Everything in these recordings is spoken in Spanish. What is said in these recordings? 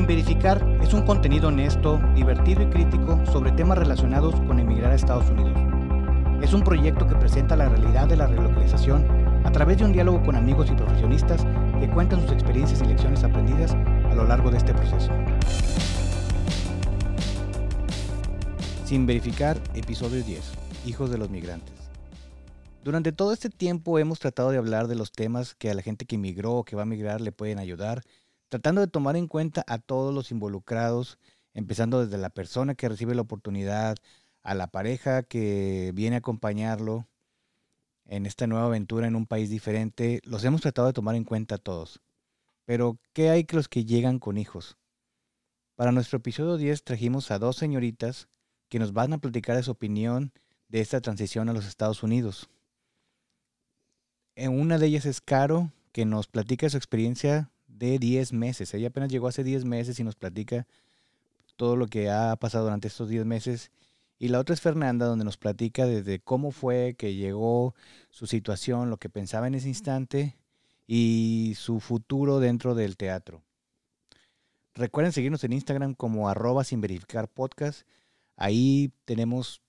Sin Verificar es un contenido honesto, divertido y crítico sobre temas relacionados con emigrar a Estados Unidos. Es un proyecto que presenta la realidad de la relocalización a través de un diálogo con amigos y profesionistas que cuentan sus experiencias y lecciones aprendidas a lo largo de este proceso. Sin Verificar, episodio 10, Hijos de los Migrantes. Durante todo este tiempo hemos tratado de hablar de los temas que a la gente que emigró o que va a migrar le pueden ayudar tratando de tomar en cuenta a todos los involucrados, empezando desde la persona que recibe la oportunidad, a la pareja que viene a acompañarlo en esta nueva aventura en un país diferente, los hemos tratado de tomar en cuenta a todos. Pero, ¿qué hay que los que llegan con hijos? Para nuestro episodio 10 trajimos a dos señoritas que nos van a platicar su opinión de esta transición a los Estados Unidos. En una de ellas es Caro, que nos platica su experiencia de 10 meses. Ella apenas llegó hace 10 meses y nos platica todo lo que ha pasado durante estos 10 meses. Y la otra es Fernanda, donde nos platica desde cómo fue que llegó su situación, lo que pensaba en ese instante y su futuro dentro del teatro. Recuerden seguirnos en Instagram como arroba sin verificar podcast. Ahí tenemos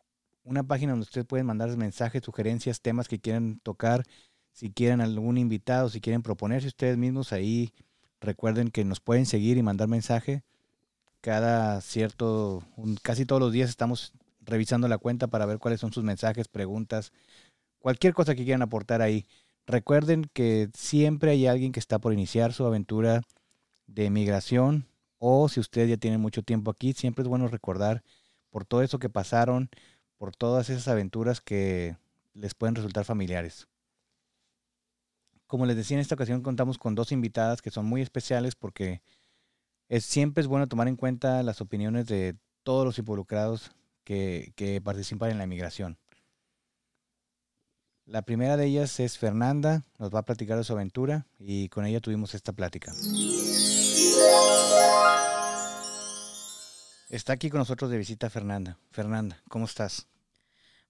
una página donde ustedes pueden mandar mensajes, sugerencias, temas que quieren tocar. Si quieren algún invitado, si quieren proponerse ustedes mismos, ahí Recuerden que nos pueden seguir y mandar mensaje. Cada cierto, casi todos los días estamos revisando la cuenta para ver cuáles son sus mensajes, preguntas, cualquier cosa que quieran aportar ahí. Recuerden que siempre hay alguien que está por iniciar su aventura de migración o si ustedes ya tienen mucho tiempo aquí, siempre es bueno recordar por todo eso que pasaron, por todas esas aventuras que les pueden resultar familiares. Como les decía, en esta ocasión contamos con dos invitadas que son muy especiales porque es, siempre es bueno tomar en cuenta las opiniones de todos los involucrados que, que participan en la inmigración. La primera de ellas es Fernanda, nos va a platicar de su aventura y con ella tuvimos esta plática. Está aquí con nosotros de visita Fernanda. Fernanda, ¿cómo estás?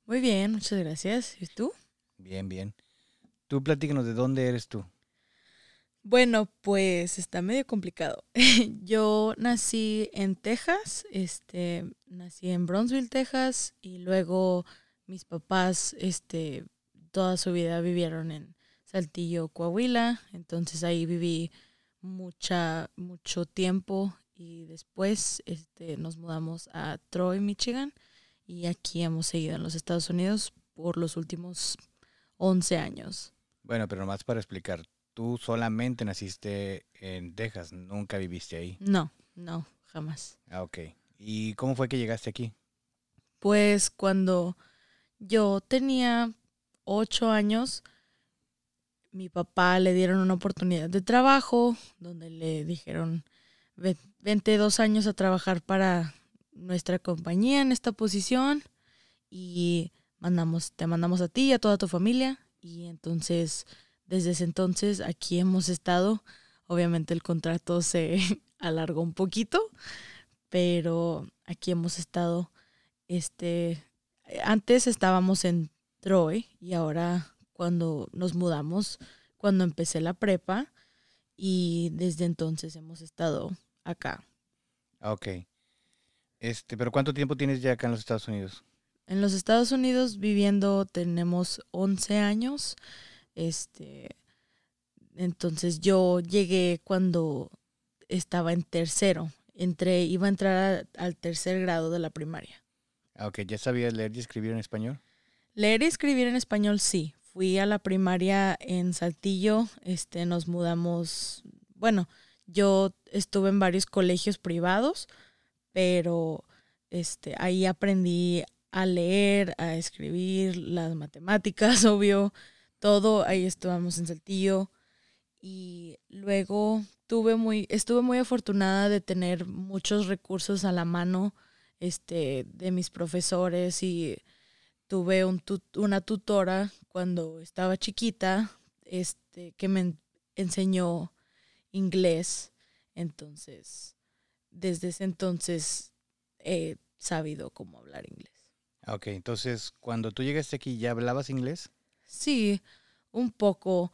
Muy bien, muchas gracias. ¿Y tú? Bien, bien. Tú platícanos de dónde eres tú. Bueno, pues está medio complicado. Yo nací en Texas, este, nací en Bronzeville, Texas, y luego mis papás, este, toda su vida vivieron en Saltillo, Coahuila, entonces ahí viví mucha, mucho tiempo y después, este, nos mudamos a Troy, Michigan, y aquí hemos seguido en los Estados Unidos por los últimos 11 años. Bueno, pero nomás para explicar, tú solamente naciste en Texas, nunca viviste ahí. No, no, jamás. Ah, ok. ¿Y cómo fue que llegaste aquí? Pues cuando yo tenía ocho años, mi papá le dieron una oportunidad de trabajo donde le dijeron, vente dos años a trabajar para nuestra compañía en esta posición y mandamos, te mandamos a ti y a toda tu familia y entonces, desde ese entonces, aquí hemos estado. Obviamente el contrato se alargó un poquito, pero aquí hemos estado, este, antes estábamos en Troy y ahora cuando nos mudamos, cuando empecé la prepa y desde entonces hemos estado acá. Ok. Este, pero ¿cuánto tiempo tienes ya acá en los Estados Unidos? En los Estados Unidos viviendo tenemos 11 años. Este, entonces yo llegué cuando estaba en tercero. Entré, iba a entrar al tercer grado de la primaria. Ah, ok, ¿ya sabías leer y escribir en español? Leer y escribir en español sí. Fui a la primaria en Saltillo, este, nos mudamos, bueno, yo estuve en varios colegios privados, pero este, ahí aprendí a leer, a escribir, las matemáticas, obvio, todo. Ahí estábamos en Saltillo. Y luego tuve muy, estuve muy afortunada de tener muchos recursos a la mano este, de mis profesores y tuve un una tutora cuando estaba chiquita este, que me enseñó inglés. Entonces, desde ese entonces he sabido cómo hablar inglés. Ok, entonces cuando tú llegaste aquí, ¿ya hablabas inglés? Sí, un poco.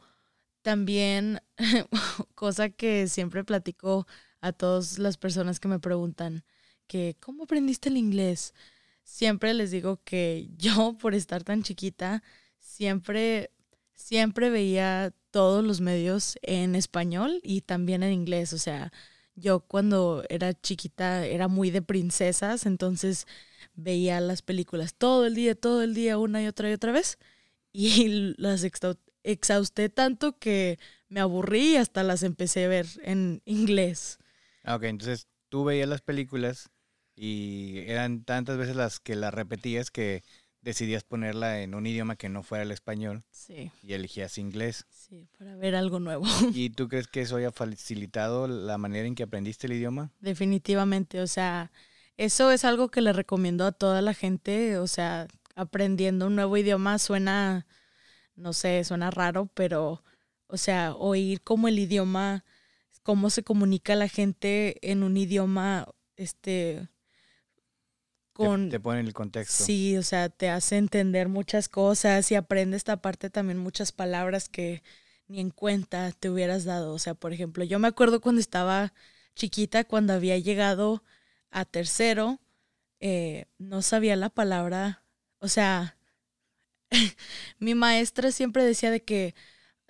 También, cosa que siempre platico a todas las personas que me preguntan que, ¿cómo aprendiste el inglés? Siempre les digo que yo, por estar tan chiquita, siempre, siempre veía todos los medios en español y también en inglés. O sea, yo cuando era chiquita era muy de princesas, entonces veía las películas todo el día, todo el día, una y otra y otra vez. Y las exhausté tanto que me aburrí y hasta las empecé a ver en inglés. Ah, ok, entonces tú veías las películas y eran tantas veces las que las repetías que decidías ponerla en un idioma que no fuera el español. Sí. Y elegías inglés. Sí, para ver algo nuevo. ¿Y tú crees que eso haya facilitado la manera en que aprendiste el idioma? Definitivamente, o sea, eso es algo que le recomiendo a toda la gente, o sea, aprendiendo un nuevo idioma suena, no sé, suena raro, pero, o sea, oír cómo el idioma, cómo se comunica la gente en un idioma, este, con... Te, pone en el contexto. Sí, o sea, te hace entender muchas cosas y aprende esta parte también muchas palabras que ni en cuenta te hubieras dado. O sea, por ejemplo, yo me acuerdo cuando estaba chiquita, cuando había llegado a tercero, eh, no sabía la palabra, o sea, mi maestra siempre decía de que,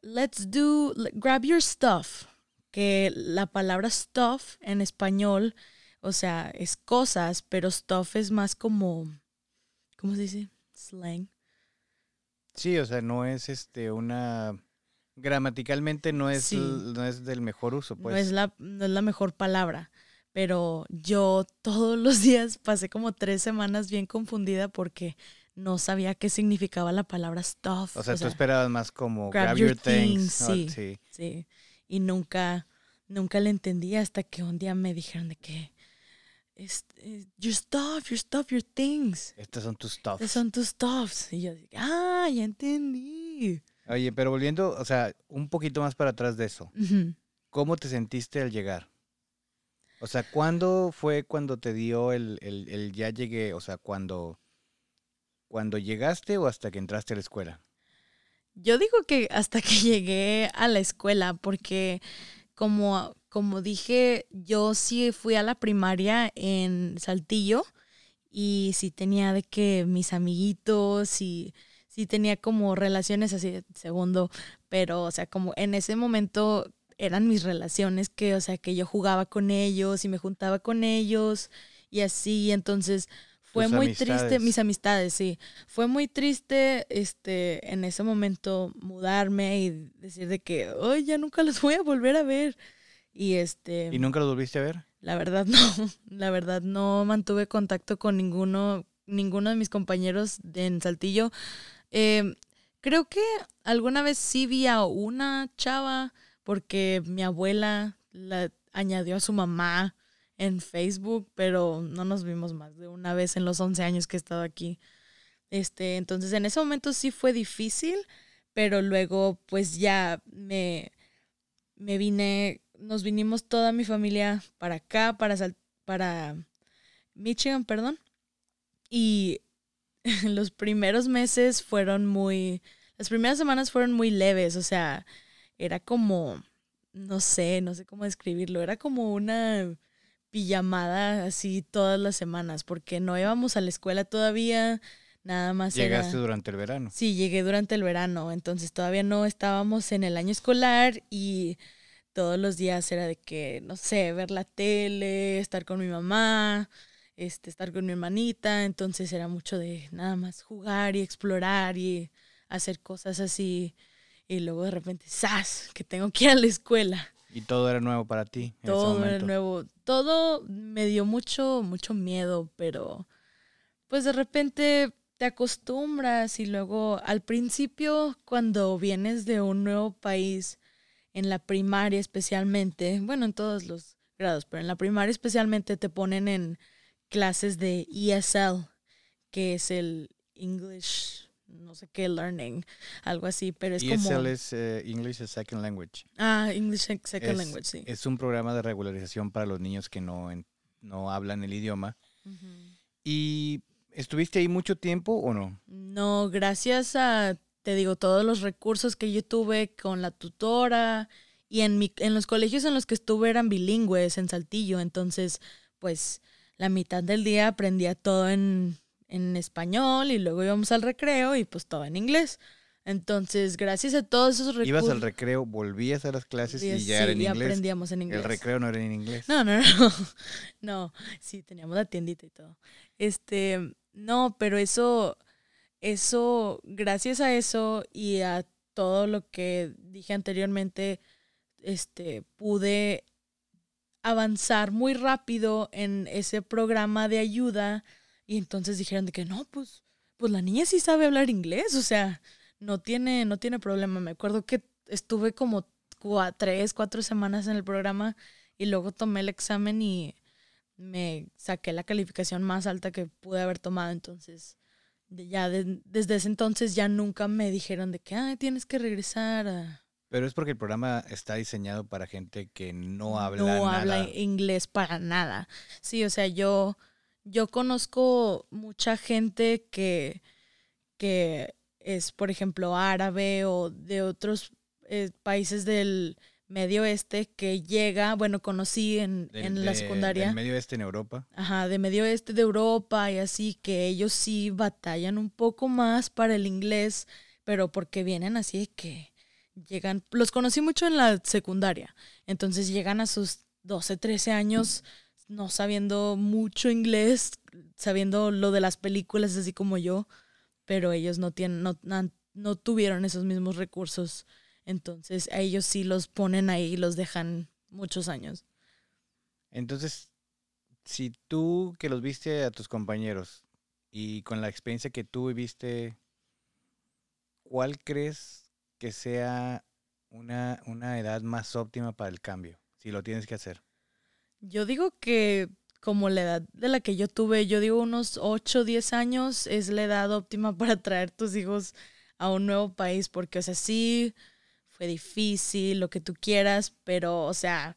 let's do, grab your stuff, que la palabra stuff en español o sea, es cosas, pero stuff es más como, ¿cómo se dice? Slang. Sí, o sea, no es este una gramaticalmente no es no es del mejor uso, pues. No es la no es la mejor palabra, pero yo todos los días pasé como tres semanas bien confundida porque no sabía qué significaba la palabra stuff. O sea, tú esperabas más como grab, your, things. sí, sí, sí. Y nunca, nunca le entendí hasta que un día me dijeron de que este, your stuff, your stuff, your things. Estos son tus stuffs. Estos son tus stuffs. Y yo dije, ah, ya entendí. Oye, pero volviendo, o sea, un poquito más para atrás de eso. ¿Cómo te sentiste al llegar? O sea, ¿cuándo fue cuando te dio el, el, el, ya llegué? O sea, cuando, cuando llegaste o hasta que entraste a la escuela? Yo digo que hasta que llegué a la escuela, porque como como dije, yo sí fui a la primaria en Saltillo y sí tenía de que mis amiguitos y sí tenía como relaciones así, segundo, pero o sea, como en ese momento eran mis relaciones que, o sea, que yo jugaba con ellos y me juntaba con ellos y así, entonces fue muy triste, mis amistades, sí. Fue muy triste este en ese momento mudarme y decir de que, "Ay, ya nunca los voy a volver a ver." Y este. ¿Y nunca lo volviste a ver? La verdad no. La verdad no mantuve contacto con ninguno, ninguno de mis compañeros de, en Saltillo. Em, creo que alguna vez sí vi a una chava porque mi abuela la añadió a su mamá en Facebook, pero no nos vimos más de una vez en los 11 años que he estado aquí. Este, entonces en ese momento sí fue difícil, pero luego pues ya me, me vine nos vinimos toda mi familia para acá, para, para Michigan, perdón. Y los primeros meses fueron muy, las primeras semanas fueron muy leves, o sea, era como, no sé, no sé cómo describirlo, era como una pijamada así todas las semanas, porque no íbamos a la escuela todavía, nada más. ¿Llegaste durante el verano? Sí, llegué durante el verano, entonces todavía no estábamos en el año escolar y todos los días era de que, no sé, ver la tele, estar con mi mamá, este, estar con mi hermanita, entonces era mucho de nada más jugar y explorar y hacer cosas así. Y luego de repente, ¡zas! Que tengo que ir a la escuela. Y todo era nuevo para ti. todo era nuevo. Todo me dio mucho, mucho miedo, pero pues de repente te acostumbras y luego al principio cuando vienes de un nuevo país, en la primaria especialmente, bueno, en todos los grados, pero en la primaria especialmente te ponen en clases de ESL, que es el English, no sé qué, learning, algo así, pero es como... ESL es eh, English as Second Language. Ah, English Second Language, sí. Es un programa de regularización para los niños que no, no hablan el idioma. ¿Y estuviste ahí mucho tiempo o no? No, gracias a te digo, todos los recursos que yo tuve con la tutora Y en, mi, en los colegios en los que estuve eran bilingües, en Saltillo. Entonces, pues la mitad del día aprendía todo en, en español y luego íbamos al recreo y pues todo en inglés. Entonces, gracias a todos esos recursos. Ibas al recreo, volvías a las clases y ya era en y inglés. aprendíamos en inglés. El recreo no era en inglés. No, no, no. No, sí, teníamos la tiendita y todo. Este, no, pero eso, eso, gracias a eso y a todo lo que dije anteriormente, este, pude avanzar muy rápido en ese programa de ayuda y entonces dijeron de que no, pues, pues la niña sí sabe hablar inglés, o sea, no tiene, no tiene problema. Me acuerdo que estuve como tres, cuatro semanas en el programa y luego tomé el examen y me saqué la calificación más alta que pude haber tomado. Entonces, ya desde ese entonces ya nunca me dijeron de que Ay, tienes que regresar Pero es porque el programa está diseñado para gente que no habla no habla inglés para nada. Sí, o sea, yo, yo conozco mucha gente que, que es, por ejemplo, árabe o de otros eh, países del Medio Oeste que llega, bueno, conocí en, en la secundaria. Del Medio Oeste en Europa. Ajá, de Medio Oeste de Europa y así, que ellos sí batallan un poco más para el inglés, pero porque vienen así de que llegan, los conocí mucho en la secundaria, entonces llegan a sus 12, 13 años no sabiendo mucho inglés, sabiendo lo de las películas así como yo pero ellos no tienen, no, no, tuvieron esos mismos recursos. Entonces a ellos sí los ponen ahí y los dejan muchos años. Entonces, si tú que los viste a tus compañeros y con la experiencia que tú viviste, ¿cuál crees que sea una, una edad más óptima para el cambio? Si lo tienes que hacer. Yo digo que como la edad de la que yo tuve, yo digo unos 8, 10 años es la edad óptima para traer tus hijos a un nuevo país, porque, o sea, sí, fue difícil, lo que tú quieras, pero, o sea,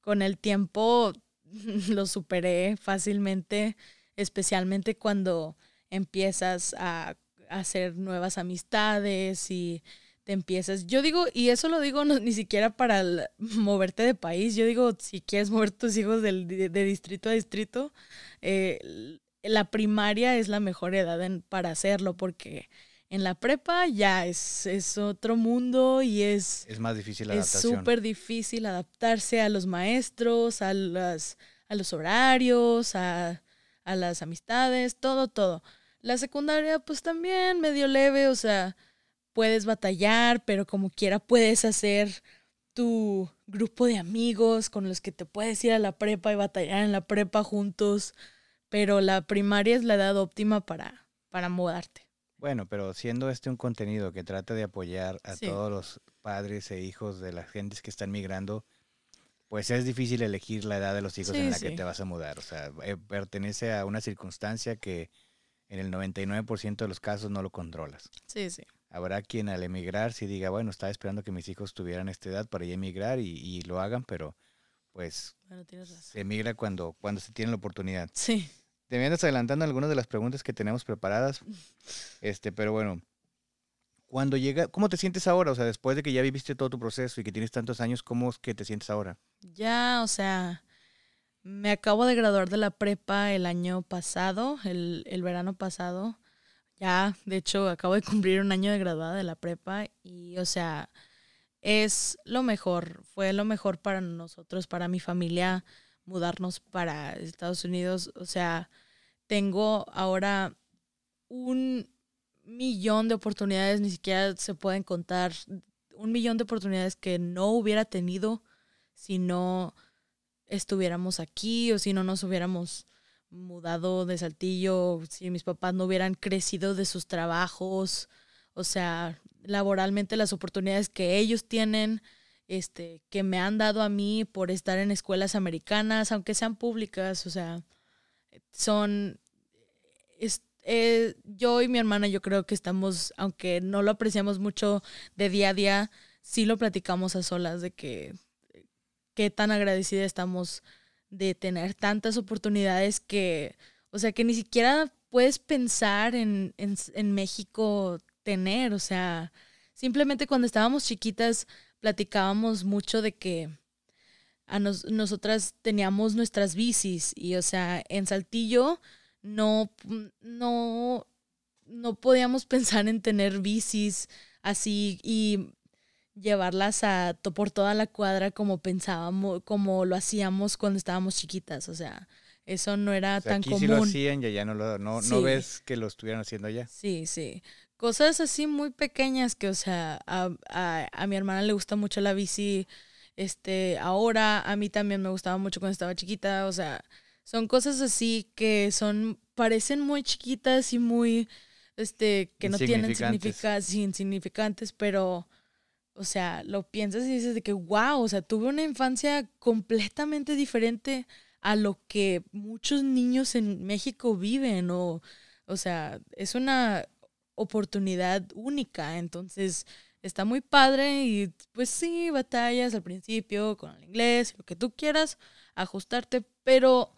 con el tiempo lo superé fácilmente, especialmente cuando empiezas a hacer nuevas amistades y te empiezas. Yo digo, y eso lo digo ni siquiera para moverte de país, yo digo, si quieres mover tus hijos de, distrito a distrito, eh, la primaria es la mejor edad para hacerlo porque en la prepa ya es, es otro mundo y es... Es más difícil la Es súper difícil adaptarse a los maestros, a, las, a los horarios, a, a las amistades, todo, todo. La secundaria pues también medio leve, o sea puedes batallar, pero como quiera puedes hacer tu grupo de amigos con los que te puedes ir a la prepa y batallar en la prepa juntos, pero la primaria es la edad óptima para, para mudarte. Bueno, pero siendo este un contenido que trata de apoyar a todos los padres e hijos de las gentes que están migrando, pues es difícil elegir la edad de los hijos en la que te vas a mudar. O sea, eh, pertenece a una circunstancia que en el 99% de los casos no lo controlas. Sí, sí. Habrá quien al emigrar sí diga, bueno, estaba esperando que mis hijos tuvieran esta edad para ya emigrar y, lo hagan, pero pues se emigra cuando, cuando se tiene la oportunidad. Sí. Te andas adelantando algunas de las preguntas que tenemos preparadas, este, pero bueno, cuando llega, ¿cómo te sientes ahora? O sea, después de que ya viviste todo tu proceso y que tienes tantos años, ¿cómo es que te sientes ahora? Ya, o sea, me acabo de graduar de la prepa el año pasado, el, el verano pasado. Ya, de hecho, acabo de cumplir un año de graduada de la prepa y, o sea, es lo mejor, fue lo mejor para nosotros, para mi familia, mudarnos para Estados Unidos. O sea, tengo ahora un millón de oportunidades, ni siquiera se pueden contar, un millón de oportunidades que no hubiera tenido si no estuviéramos aquí o si no nos hubiéramos mudado de Saltillo, si mis papás no hubieran crecido de sus trabajos, o sea, laboralmente las oportunidades que ellos tienen, este, que me han dado a mí por estar en escuelas americanas, aunque sean públicas, o sea, son, eh, yo y mi hermana yo creo que estamos, aunque no lo apreciamos mucho de día a día, sí lo platicamos a solas de que qué tan agradecida estamos de tener tantas oportunidades que, o sea, que ni siquiera puedes pensar en, en, México tener, o sea, simplemente cuando estábamos chiquitas platicábamos mucho de que a nosotras teníamos nuestras bicis y, o sea, en Saltillo no, no, no podíamos pensar en tener bicis así y llevarlas a por toda la cuadra como pensábamos, como lo hacíamos cuando estábamos chiquitas, o sea, eso no era tan aquí común. Sí lo hacían y ya no lo no, no ves que lo estuvieran haciendo allá. Sí, sí. Cosas así muy pequeñas que, o sea, a, a, a mi hermana le gusta mucho la bici este ahora, a mí también me gustaba mucho cuando estaba chiquita, o sea, son cosas así que son parecen muy chiquitas y muy este que no tienen significados insignificantes, pero o sea, lo piensas y dices de que, wow, o sea, tuve una infancia completamente diferente a lo que muchos niños en México viven, o, o sea, es una oportunidad única, entonces está muy padre y pues sí, batallas al principio con el inglés, lo que tú quieras, ajustarte, pero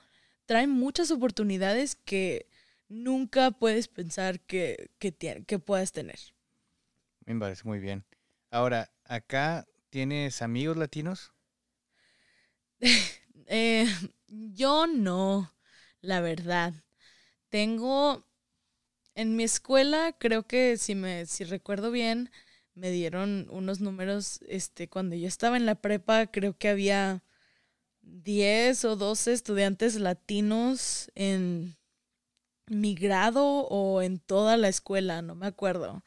trae muchas oportunidades que nunca puedes pensar que, que, que puedas tener. Me parece muy bien. Ahora, ¿acá tienes amigos latinos? eh, yo no, la verdad. Tengo en mi escuela, creo que si me si recuerdo bien, me dieron unos números este cuando yo estaba en la prepa, creo que había 10 o 12 estudiantes latinos en mi grado o en toda la escuela, no me acuerdo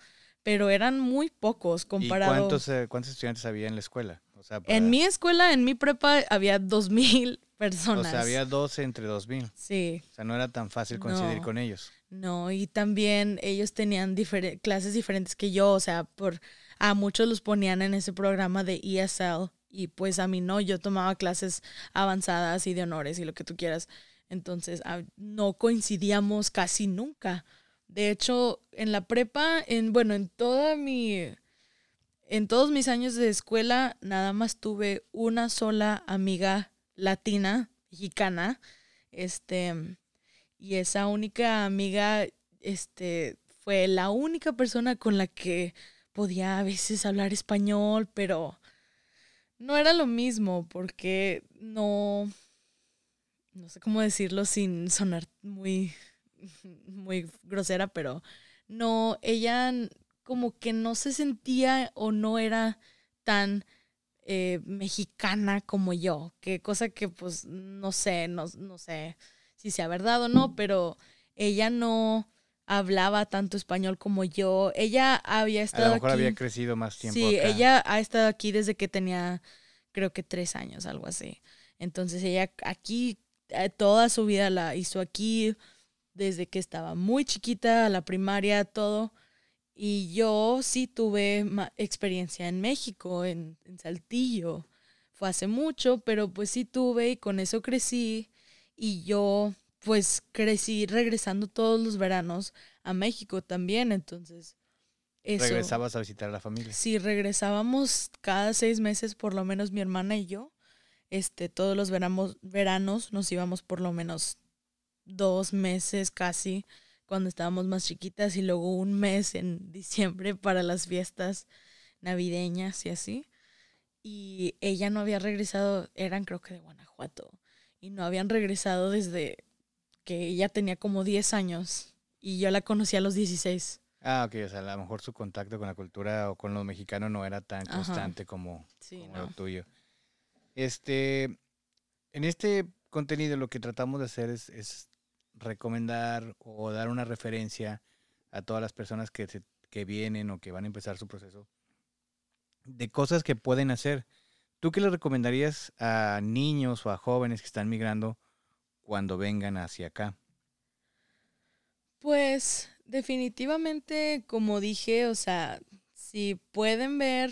pero eran muy pocos comparados. ¿Y cuántos, eh, cuántos estudiantes había en la escuela? En mi escuela, en mi prepa, había dos mil personas. O sea, había 12 entre dos mil. Sí. O sea, no era tan fácil coincidir con ellos. No, y también ellos tenían clases diferentes que yo, o sea, por a muchos los ponían en ese programa de ESL y pues a mí no, yo tomaba clases avanzadas y de honores y lo que tú quieras. Entonces, no coincidíamos casi nunca. De hecho, en la prepa, en bueno, en toda mi en todos mis años de escuela nada más tuve una sola amiga latina, mexicana, este y esa única amiga este fue la única persona con la que podía a veces hablar español, pero no era lo mismo porque no no sé cómo decirlo sin sonar muy muy grosera, pero no, ella como que no se sentía o no era tan eh, mexicana como yo, que cosa que pues no sé, no, no sé si sea verdad o no, pero ella no hablaba tanto español como yo. Ella había estado A lo mejor había crecido más tiempo. Sí, ella ha estado aquí desde que tenía, creo que tres años, algo así. Entonces ella aquí eh, toda su vida la hizo aquí desde que estaba muy chiquita, la primaria, todo. Y yo sí tuve experiencia en México, en, Saltillo. Fue hace mucho, pero pues sí tuve y con eso crecí. Y yo pues crecí regresando todos los veranos a México también, entonces... Eso, ¿Regresabas a visitar a la familia? Sí, regresábamos cada seis meses, por lo menos mi hermana y yo. Este, todos los veranos, veranos nos íbamos por lo menos dos meses casi cuando estábamos más chiquitas y luego un mes en diciembre para las fiestas navideñas y así. Y ella no había regresado, eran creo que de Guanajuato, y no habían regresado desde que ella tenía como 10 años y yo la conocí a los 16. Ah, ok, o sea, a lo mejor su contacto con la cultura o con los mexicanos no era tan constante como, lo tuyo. Este, en este contenido lo que tratamos de hacer es, es recomendar o dar una referencia a todas las personas que, que vienen o que van a empezar su proceso de cosas que pueden hacer. ¿Tú qué le recomendarías a niños o a jóvenes que están migrando cuando vengan hacia acá? Pues definitivamente, como dije, o sea, si pueden ver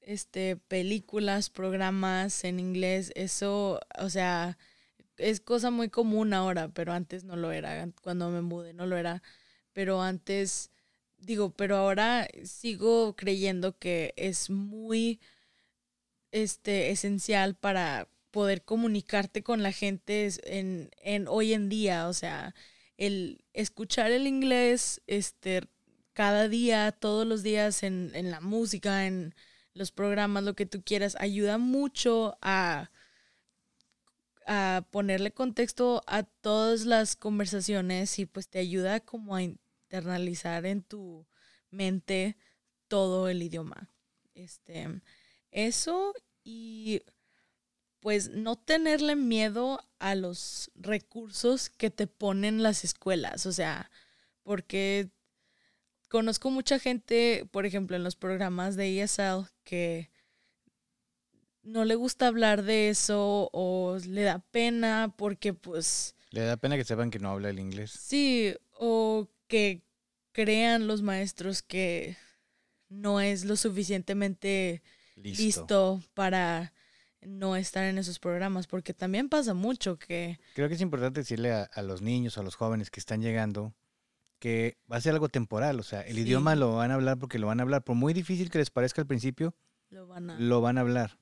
este películas, programas en inglés, eso, o sea, es cosa muy común ahora, pero antes no lo era. Cuando me mudé no lo era. Pero antes, digo, pero ahora sigo creyendo que es muy este, esencial para poder comunicarte con la gente en, en hoy en día. O sea, el escuchar el inglés este, cada día, todos los días en, en la música, en los programas, lo que tú quieras, ayuda mucho a, a ponerle contexto a todas las conversaciones y pues te ayuda como a internalizar en tu mente todo el idioma. Este, eso y pues no tenerle miedo a los recursos que te ponen las escuelas, o sea, porque conozco mucha gente, por ejemplo, en los programas de ESL que no le gusta hablar de eso o le da pena porque pues... Le da pena que sepan que no habla el inglés. Sí, o que crean los maestros que no es lo suficientemente listo, para no estar en esos programas, porque también pasa mucho que... Creo que es importante decirle a, los niños, a los jóvenes que están llegando, que va a ser algo temporal, o sea, el idioma lo van a hablar porque lo van a hablar, por muy difícil que les parezca al principio, lo van a, lo van a hablar.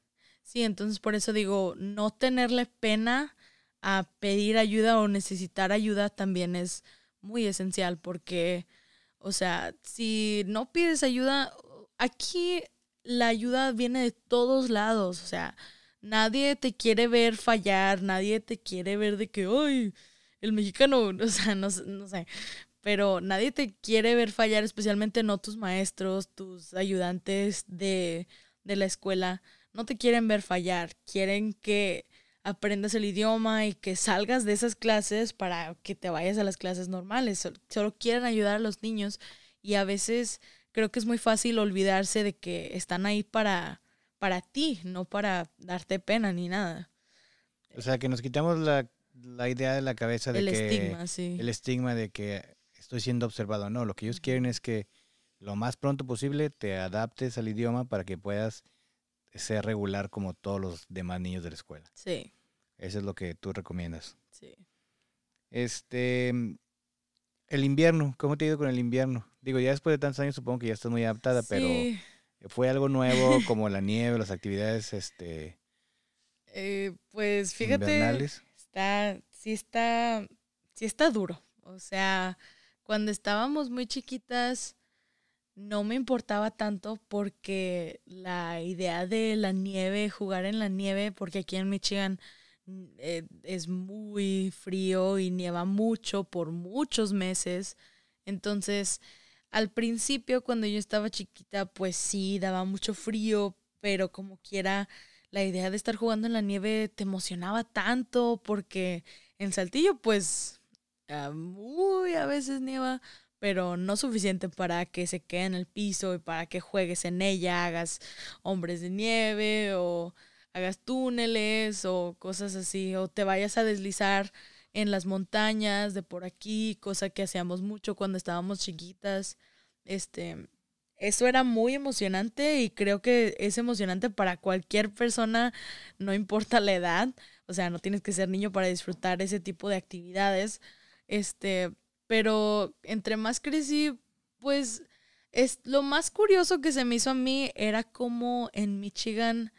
Sí, entonces por eso digo, no tenerle pena a pedir ayuda o necesitar ayuda también es muy esencial porque, o sea, si no pides ayuda, aquí la ayuda viene de todos lados, o sea, nadie te quiere ver fallar, nadie te quiere ver de que, ay, el mexicano, o sea, no, no sé, pero nadie te quiere ver fallar, especialmente no tus maestros, tus ayudantes de, de la escuela, no te quieren ver fallar, quieren que aprendas el idioma y que salgas de esas clases para que te vayas a las clases normales. Solo quieren ayudar a los niños y a veces creo que es muy fácil olvidarse de que están ahí para, para ti, no para darte pena ni nada. O sea, que nos quitamos la, idea de la cabeza de el que... estigma, sí. El estigma de que estoy siendo observado. No, lo que ellos quieren es que lo más pronto posible te adaptes al idioma para que puedas ser regular como todos los demás niños de la escuela. Sí. Eso es lo que tú recomiendas. Sí. Este, el invierno, ¿cómo te ha ido con el invierno? Digo, ya después de tantos años supongo que ya estás muy adaptada, pero fue algo nuevo como la nieve, las actividades, este... Eh, pues fíjate, está, sí está, sí está duro. O sea, cuando estábamos muy chiquitas, no me importaba tanto porque la idea de la nieve, jugar en la nieve, porque aquí en Michigan mm, eh, es muy frío y nieva mucho por muchos meses. Entonces, al principio, cuando yo estaba chiquita, pues sí, daba mucho frío, pero como quiera, la idea de estar jugando en la nieve te emocionaba tanto porque en Saltillo, pues, ah, muy a veces nieva, pero no suficiente para que se quede en el piso y para que juegues en ella, hagas hombres de nieve o hagas túneles o cosas así, o te vayas a deslizar en las montañas de por aquí, cosa que hacíamos mucho cuando estábamos chiquitas. Este, eso era muy emocionante y creo que es emocionante para cualquier persona, no importa la edad, o sea, no tienes que ser niño para disfrutar ese tipo de actividades. Este, pero entre más crecí, pues es lo más curioso que se me hizo a mí era como en Michigan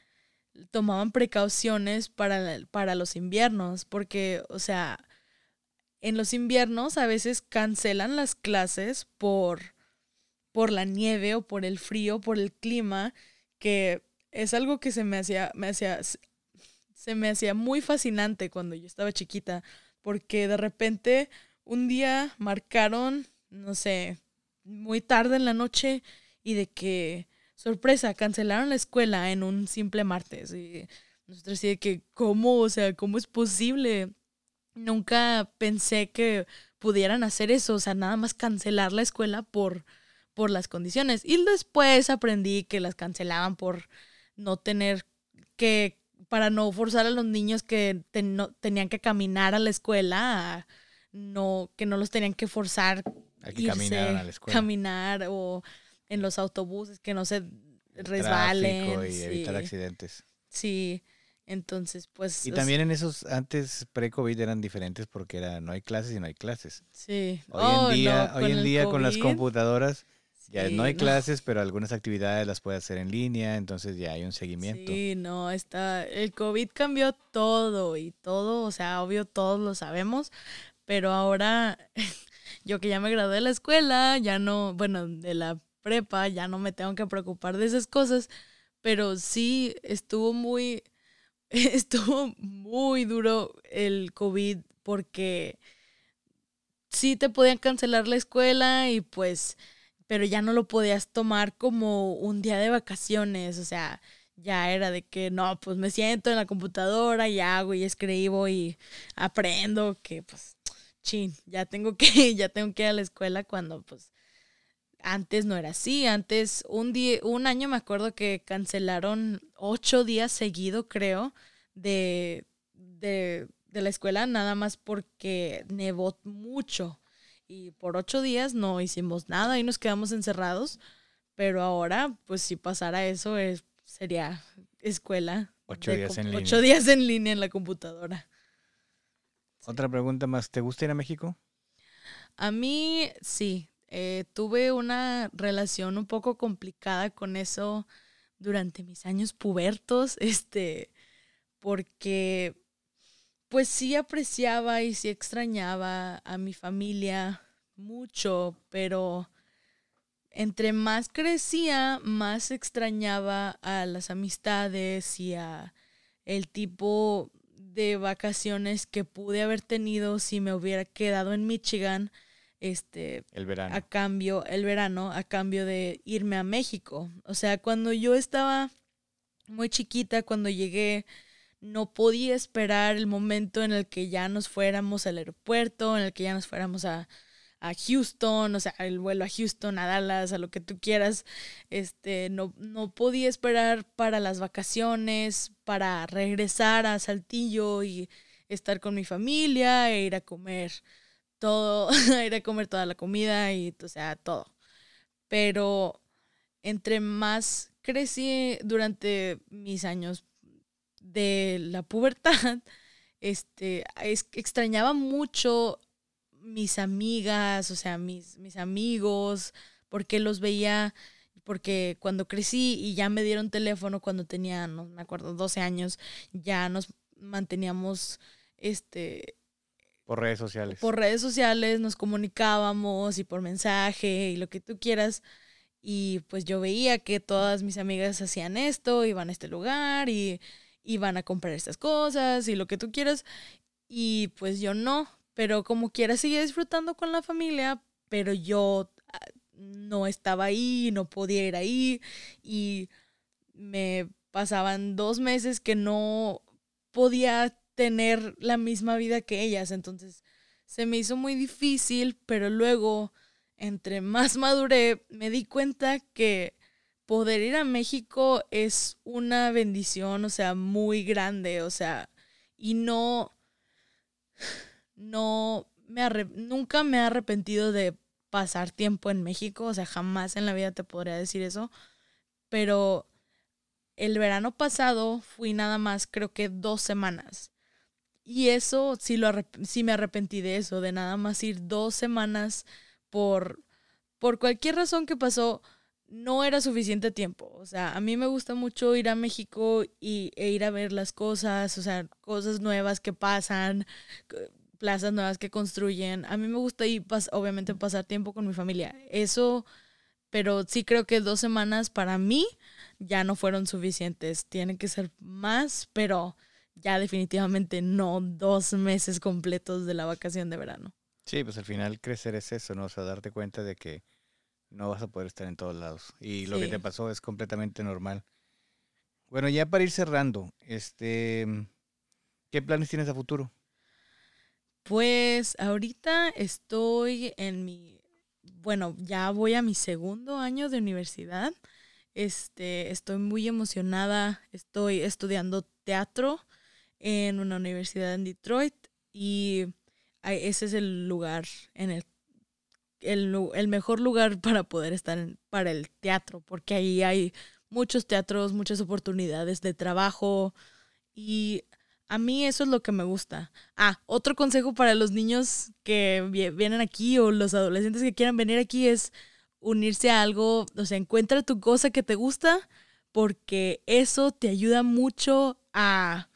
tomaban precauciones para, para los inviernos, porque, o sea, en los inviernos a veces cancelan las clases por, por la nieve o por el frío, por el clima, que es algo que se me hacía, me hacía, se me hacía muy fascinante cuando yo estaba chiquita, porque de repente un día marcaron, no sé, muy tarde en la noche y de que, sorpresa, cancelaron la escuela en un simple martes. Y nosotros así de que, ¿cómo? O sea, ¿cómo es posible? Nunca pensé que pudieran hacer eso, o sea, nada más cancelar la escuela por, por las condiciones. Y después aprendí que las cancelaban por no tener que, para no forzar a los niños que tenían que caminar a la escuela no, que no los tenían que forzar a que caminaran a la escuela. Caminar o en los autobuses, que no se resbalen. y evitar accidentes. Sí, entonces pues... Y también en esos, antes pre-COVID eran diferentes porque era, no hay clases y no hay clases. Sí. Hoy en oh, día, hoy en día con las computadoras... Ya no hay clases, pero algunas actividades las puede hacer en línea, entonces ya hay un seguimiento. Sí, no, está, el COVID cambió todo y todo, o sea, obvio todos lo sabemos, pero ahora, yo que ya me gradué de la escuela, ya no, bueno, de la prepa, ya no me tengo que preocupar de esas cosas, pero sí estuvo muy, estuvo muy duro el COVID porque sí te podían cancelar la escuela y pues, pero ya no lo podías tomar como un día de vacaciones, o sea, ya era de que no, pues me siento en la computadora y hago y escribo y aprendo que pues, chin, ya tengo que, ya tengo que ir a la escuela cuando pues antes no era así, antes un día, un año me acuerdo que cancelaron ocho días seguido, creo, de, de, de la escuela, nada más porque nevó mucho. Y por ocho días no hicimos nada y nos quedamos encerrados. Pero ahora, pues si pasara eso, es, sería escuela. Ocho días en línea. Ocho días en línea en la computadora. Otra pregunta más. ¿Te gusta ir a México? A mí sí. Eh, tuve una relación un poco complicada con eso durante mis años pubertos, este, porque pues sí apreciaba y sí extrañaba a mi familia mucho, pero entre más crecía, más extrañaba a las amistades y a el tipo de vacaciones que pude haber tenido si me hubiera quedado en Michigan este el verano. a cambio el verano a cambio de irme a México. O sea, cuando yo estaba muy chiquita, cuando llegué no podía esperar el momento en el que ya nos fuéramos al aeropuerto, en el que ya nos fuéramos a, a Houston, o sea, el vuelo a Houston, a Dallas, a lo que tú quieras. Este, no, no podía esperar para las vacaciones, para regresar a Saltillo y estar con mi familia e ir a comer todo, ir a comer toda la comida y, o sea, todo. Pero entre más crecí durante mis años de la pubertad, este, extrañaba mucho mis amigas, o sea, mis, mis amigos, porque los veía, porque cuando crecí y ya me dieron teléfono cuando tenía, no me acuerdo, 12 años, ya nos manteníamos, este... Por redes sociales. Por redes sociales nos comunicábamos y por mensaje y lo que tú quieras. Y pues yo veía que todas mis amigas hacían esto, iban a este lugar y iban a comprar estas cosas y lo que tú quieras. Y pues yo no, pero como quiera seguía disfrutando con la familia, pero yo ah, no estaba ahí, no podía ir ahí y me pasaban dos meses que no podía tener la misma vida que ellas, entonces se me hizo muy difícil, pero luego, entre más maduré, me di cuenta que poder ir a México es una bendición, o sea, muy grande, o sea, y no, no, me nunca me he arrepentido de pasar tiempo en México, o sea, jamás en la vida te podría decir eso, pero el verano pasado fui nada más, creo que dos semanas. Y eso sí, lo sí me arrepentí de eso, de nada más ir dos semanas por, por cualquier razón que pasó no era suficiente tiempo. O sea, a mí me gusta mucho ir a México y, e ir a ver las cosas, o sea, cosas nuevas que pasan, plazas nuevas que construyen. A mí me gusta ir, obviamente, pasar tiempo con mi familia. Eso, pero sí creo que dos semanas para mí ya no fueron suficientes. Tienen que ser más, pero ya definitivamente no dos meses completos de la vacación de verano. Sí, pues al final crecer es eso, ¿no? O sea, darte cuenta de que no vas a poder estar en todos lados. Y lo que te pasó es completamente normal. Bueno, ya para ir cerrando, este, ¿qué planes tienes a futuro? Pues ahorita estoy en mi, bueno, ya voy a mi segundo año de universidad. Este, estoy muy emocionada. Estoy estudiando teatro en una universidad en Detroit y ese es el lugar en el el, mejor lugar para poder estar para el teatro, porque ahí hay muchos teatros, muchas oportunidades de trabajo y a mí eso es lo que me gusta. Ah, otro consejo para los niños que vienen aquí o los adolescentes que quieran venir aquí es unirse a algo, o sea, encuentra tu cosa que te gusta porque eso te ayuda mucho a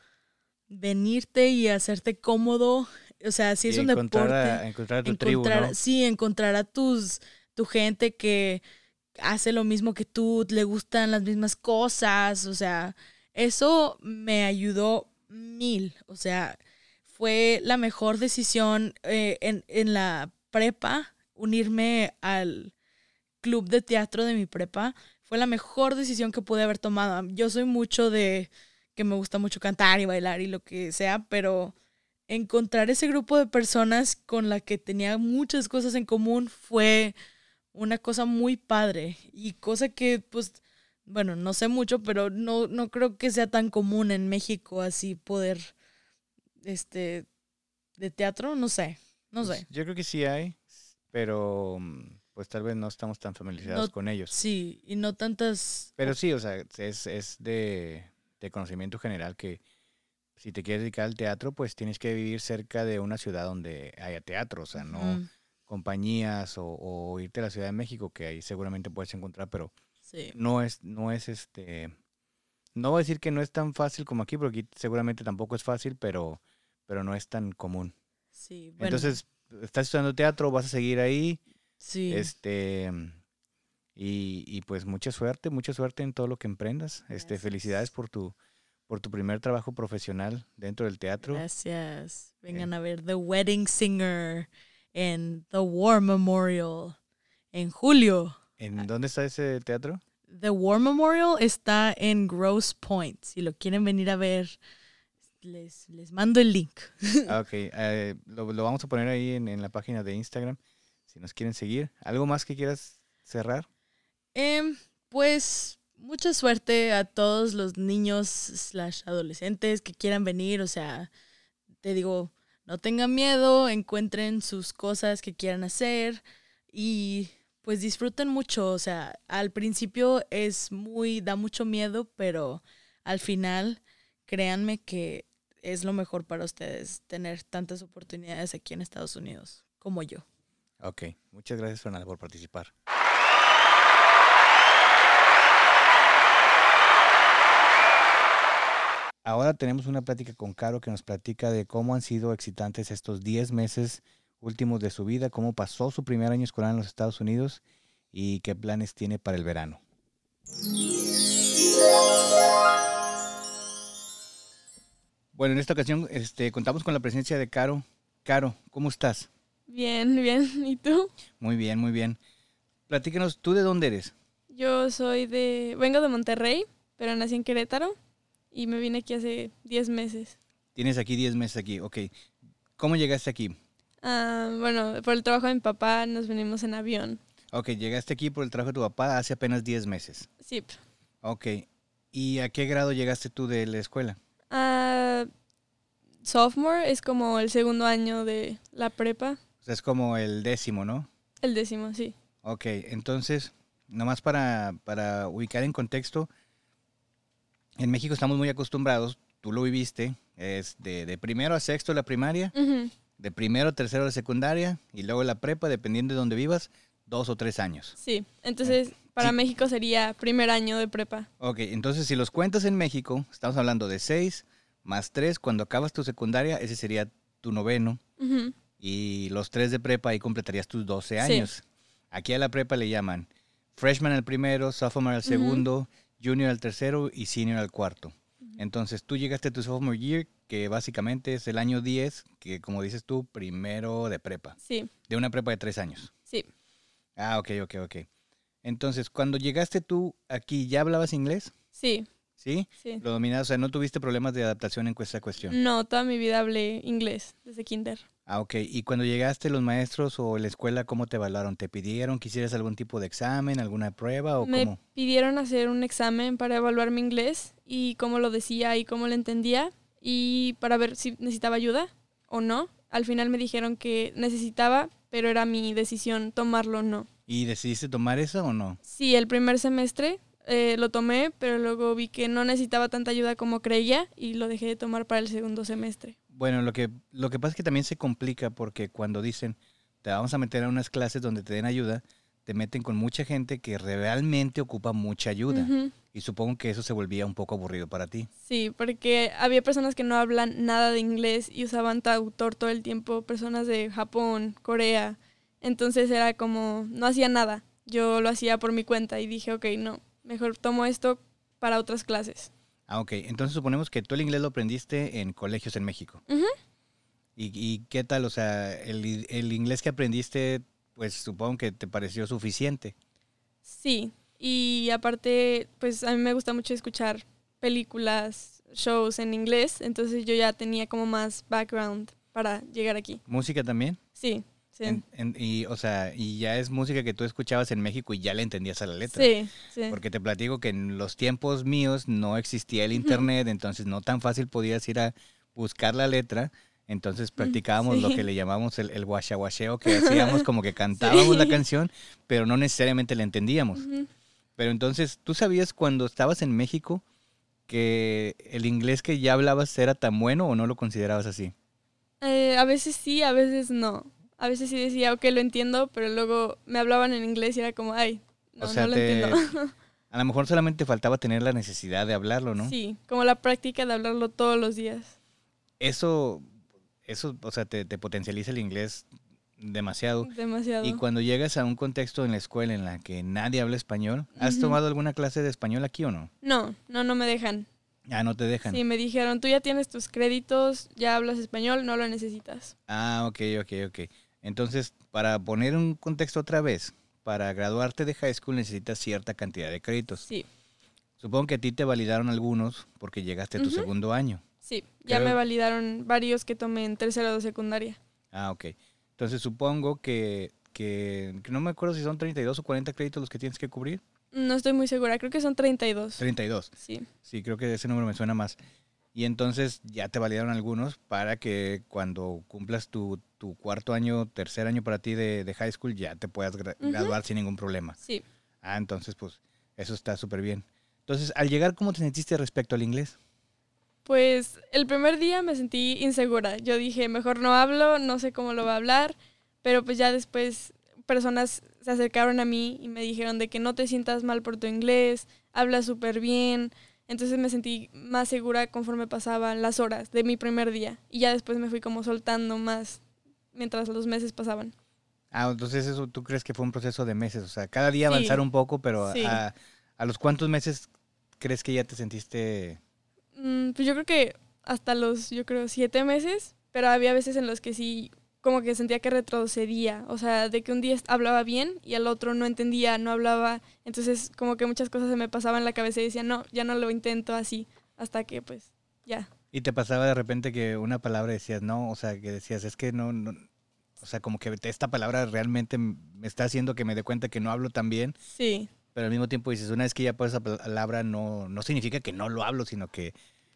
venirte y a hacerte cómodo o sea, si es un deporte. encontrar a tu tribu, Sí, encontrar a tus, tu gente que, hace lo mismo que tú, le gustan las mismas cosas, o sea, eso me ayudó mil, o sea, fue la mejor decisión eh, en, en la prepa, unirme al club de teatro de mi prepa, fue la mejor decisión que pude haber tomado. Yo soy mucho de que me gusta mucho cantar y bailar y lo que sea, pero encontrar ese grupo de personas con la que tenía muchas cosas en común fue una cosa muy padre y cosa que pues bueno, no sé mucho, pero no, no creo que sea tan común en México así poder este de teatro, no sé, no Pues, sé. Yo creo que sí hay, pero mm, pues tal vez no estamos tan familiarizados No- con ellos. Sí, y no tantas Pero sí, o sea, es, es de, de conocimiento general que si te quieres dedicar al teatro, pues tienes que vivir cerca de una ciudad donde haya teatro, o sea, no compañías o, o irte a la Ciudad de México, que ahí seguramente puedes encontrar, pero sí. no es, no es este, no voy a decir que no es tan fácil como aquí, porque aquí seguramente tampoco es fácil, pero, pero no es tan común. Sí, bueno, Entonces, estás estudiando teatro, vas a seguir ahí, sí. este y, y pues mucha suerte, mucha suerte en todo lo que emprendas. Este, felicidades por tu por tu primer trabajo profesional dentro del teatro. Gracias. Vengan a ver The Wedding Singer en The War Memorial en julio. ¿En dónde está ese teatro? The War Memorial está en Gross Point. Si lo quieren venir a ver, les, les mando el link. Ah, ok, eh, lo, lo vamos a poner ahí en, en la página de Instagram, si nos quieren seguir. ¿Algo más que quieras cerrar? Em, pues mucha suerte a todos los niños slash adolescentes que quieran venir. O sea, te digo, no tengan miedo, encuentren sus cosas que quieran hacer y pues disfruten mucho. O sea, al principio es muy, da mucho miedo, pero al final créanme que es lo mejor para ustedes tener tantas oportunidades aquí en Estados Unidos como yo. Ok, muchas gracias Fernanda por participar. Ahora tenemos una plática con Caro que nos platica de cómo han sido excitantes estos 10 meses últimos de su vida, cómo pasó su primer año escolar en los Estados Unidos y qué planes tiene para el verano. Bueno, en esta ocasión este, contamos con la presencia de Caro. Caro, ¿cómo estás? Bien, bien. ¿Y tú? Muy bien, muy bien. Platícanos, ¿tú de dónde eres? Yo soy de... Vengo de Monterrey, pero nací en Querétaro y me vine aquí hace 10 meses. Tienes aquí 10 meses aquí, ok. ¿Cómo llegaste aquí? Ah, bueno, por el trabajo de mi papá nos venimos en avión. Ok, llegaste aquí por el trabajo de tu papá hace apenas 10 meses. Sí. Ok. ¿Y a qué grado llegaste tú de la escuela? Ah, sophomore es como el segundo año de la prepa. O sea, es como el décimo, ¿no? El décimo, sí. Ok, entonces, nomás para, para ubicar en contexto, en México estamos muy acostumbrados, tú lo viviste, es de, de primero a sexto la primaria, de primero tercero la secundaria y luego la prepa, dependiendo de dónde vivas, dos o tres años. Sí. Entonces, para Sí. México sería primer año de prepa. Ok, entonces si los cuentas en México, estamos hablando de seis más tres, cuando acabas tu secundaria, ese sería tu noveno, y los tres de prepa, ahí completarías tus 12 Sí. años. Aquí a la prepa le llaman freshman al primero, sophomore al segundo, junior al tercero y senior al cuarto. Entonces tú llegaste a tu sophomore year, que básicamente es el año 10, que como dices tú, primero de prepa, Sí, de una prepa de tres años. sí. Ah, ok, ok, ok. Entonces, cuando llegaste tú aquí, ¿ya hablabas inglés? Sí, ¿Sí? sí. Lo dominabas, o sea, no tuviste problemas de adaptación en esta cuestión. No, toda mi vida hablé inglés desde kinder. Ah, ok. Y cuando llegaste, los maestros o la escuela, ¿cómo te evaluaron? ¿Te pidieron que hicieras algún tipo de examen, alguna prueba o Me cómo? pidieron hacer un examen para evaluar mi inglés y cómo lo decía y cómo lo entendía y para ver si necesitaba ayuda o no. Al final me dijeron que necesitaba, pero era mi decisión tomarlo o no. ¿Y decidiste tomar eso o no? Sí, el primer semestre eh, lo tomé, pero luego vi que no necesitaba tanta ayuda como creía y lo dejé de tomar para el segundo semestre. Bueno, lo que, lo que pasa es que también se complica porque cuando dicen te vamos a meter a unas clases donde te den ayuda, te meten con mucha gente que realmente ocupa mucha ayuda. Y supongo que eso se volvía un poco aburrido para ti. Sí, porque había personas que no hablan nada de inglés y usaban traductor todo el tiempo, personas de Japón, Corea. Entonces era como, no hacía nada. yo lo hacía por mi cuenta y dije, ok, no, mejor tomo esto para otras clases. Ah, ok. Entonces suponemos que tú el inglés lo aprendiste en colegios en México. ¿Y, y qué tal? O sea, el, el inglés que aprendiste, pues supongo que te pareció suficiente. Sí, y aparte, pues a mí me gusta mucho escuchar películas, shows en inglés, entonces yo ya tenía como más background para llegar aquí. ¿Música también? Sí, sí. En- en- y, o sea, y ya es música que tú escuchabas en México y ya le entendías a la letra. Sí, sí. Porque te platico que en los tiempos míos no existía el internet, entonces no tan fácil podías ir a buscar la letra. Entonces practicábamos lo que le llamamos el, el guachaguacheo, que hacíamos como que cantábamos la canción, pero no necesariamente la entendíamos. Pero entonces, ¿tú sabías cuando estabas en México que el inglés que ya hablabas era tan bueno o no lo considerabas así? Eh, a veces sí, a veces no. A veces sí decía, ok, lo entiendo, pero luego me hablaban en inglés y era como, ay, no, o sea, no lo te- entiendo. a lo mejor solamente faltaba tener la necesidad de hablarlo, ¿no? Sí, como la práctica de hablarlo todos los días. Eso, eso, o sea, te, te potencializa el inglés demasiado. Demasiado. Y cuando llegas a un contexto en la escuela en la que nadie habla español, ¿has tomado alguna clase de español aquí o no? No, no, no me dejan. Ah, no te dejan. Sí, me dijeron, tú ya tienes tus créditos, ya hablas español, no lo necesitas. Ah, ok, ok, ok. Entonces, para poner un contexto otra vez, para graduarte de high school necesitas cierta cantidad de créditos. Sí, Supongo que a ti te validaron algunos porque llegaste a tu segundo año. sí, ya Creo- me validaron varios que tomé en tercero de secundaria. Ah, ok. Entonces supongo que, que, que no me acuerdo si son 32 o 40 créditos los que tienes que cubrir. No estoy muy segura, creo que son 32. 32. Sí, Sí, creo que ese número me suena más. Y entonces ya te validaron algunos para que cuando cumplas tu, tu cuarto año, tercer año para ti de, de high school, ya te puedas gra- graduar sin ningún problema. sí. Ah, entonces pues eso está súper bien. Entonces, al llegar, ¿cómo te sentiste respecto al inglés? Pues el primer día me sentí insegura. Yo dije, mejor no hablo, no sé cómo lo va a hablar, pero pues ya después personas se acercaron a mí y me dijeron de que no te sientas mal por tu inglés, hablas súper bien. Entonces me sentí más segura conforme pasaban las horas de mi primer día y ya después me fui como soltando más mientras los meses pasaban. Ah, entonces eso tú crees que fue un proceso de meses, o sea, cada día Sí. avanzar un poco, pero Sí. a, a los cuántos meses crees que ya te sentiste... Mm, pues yo creo que hasta los, yo creo, siete meses, pero había veces en los que sí, como que sentía que retrocedía, o sea, de que un día hablaba bien y al otro no entendía, no hablaba, entonces como que muchas cosas se me pasaban en la cabeza y decía, no, ya no lo intento así, hasta que pues ya. Y te pasaba de repente que una palabra decías, no, o sea, que decías, es que no, no o sea, como que esta palabra realmente me está haciendo que me dé cuenta que no hablo tan bien, Sí, pero al mismo tiempo dices, una vez que ya por esa palabra no, no significa que no lo hablo, sino que